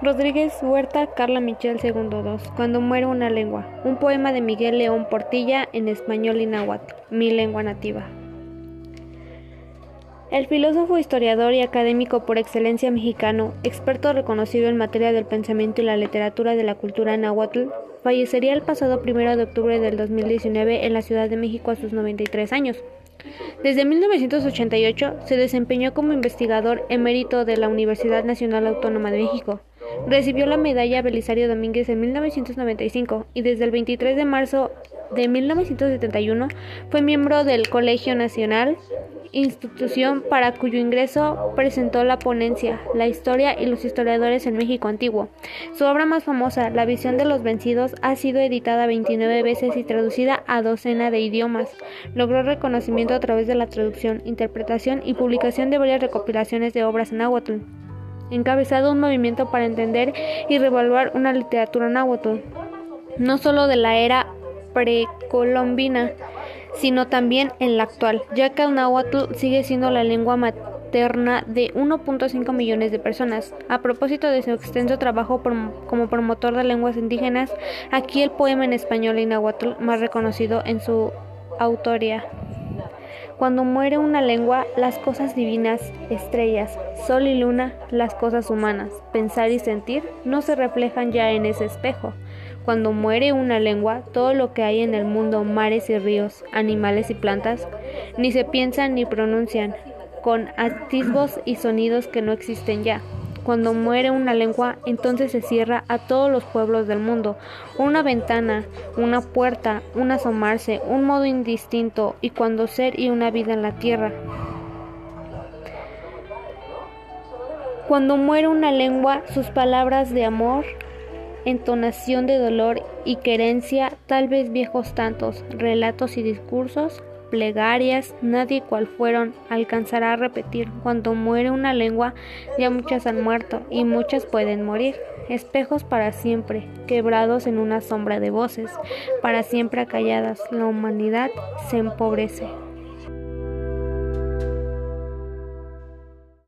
Rodríguez Huerta, Carla Michel, segundo 2. Cuando muere una lengua. Un poema de Miguel León Portilla en español y náhuatl, mi lengua nativa. El filósofo, historiador y académico por excelencia mexicano, experto reconocido en materia del pensamiento y la literatura de la cultura náhuatl, fallecería el pasado 1 de octubre del 2019 en la Ciudad de México a sus 93 años. Desde 1988 se desempeñó como investigador emérito de la Universidad Nacional Autónoma de México. Recibió la medalla Belisario Domínguez en 1995 y desde el 23 de marzo de 1971 fue miembro del Colegio Nacional, institución para cuyo ingreso presentó la ponencia La historia y los historiadores en México antiguo. Su obra más famosa, La visión de los vencidos, ha sido editada 29 veces y traducida a docena de idiomas. Logró reconocimiento a través de la traducción, interpretación y publicación de varias recopilaciones de obras en náhuatl encabezado un movimiento para entender y revaluar una literatura náhuatl, no solo de la era precolombina, sino también en la actual, ya que el náhuatl sigue siendo la lengua materna de 1.5 millones de personas. A propósito de su extenso trabajo como promotor de lenguas indígenas, aquí el poema en español y náhuatl más reconocido en su autoría. Cuando muere una lengua, las cosas divinas, estrellas, sol y luna, las cosas humanas, pensar y sentir, no se reflejan ya en ese espejo. Cuando muere una lengua, todo lo que hay en el mundo, mares y ríos, animales y plantas, ni se piensan ni pronuncian, con atisbos y sonidos que no existen ya. Cuando muere una lengua, entonces se cierra a todos los pueblos del mundo. Una ventana, una puerta, un asomarse, un modo indistinto y cuando ser y una vida en la tierra. Cuando muere una lengua, sus palabras de amor, entonación de dolor y querencia, tal vez viejos tantos, relatos y discursos, plegarias, nadie cual fueron alcanzará a repetir. Cuando muere una lengua, ya muchas han muerto y muchas pueden morir. Espejos para siempre, quebrados en una sombra de voces, para siempre acalladas, la humanidad se empobrece.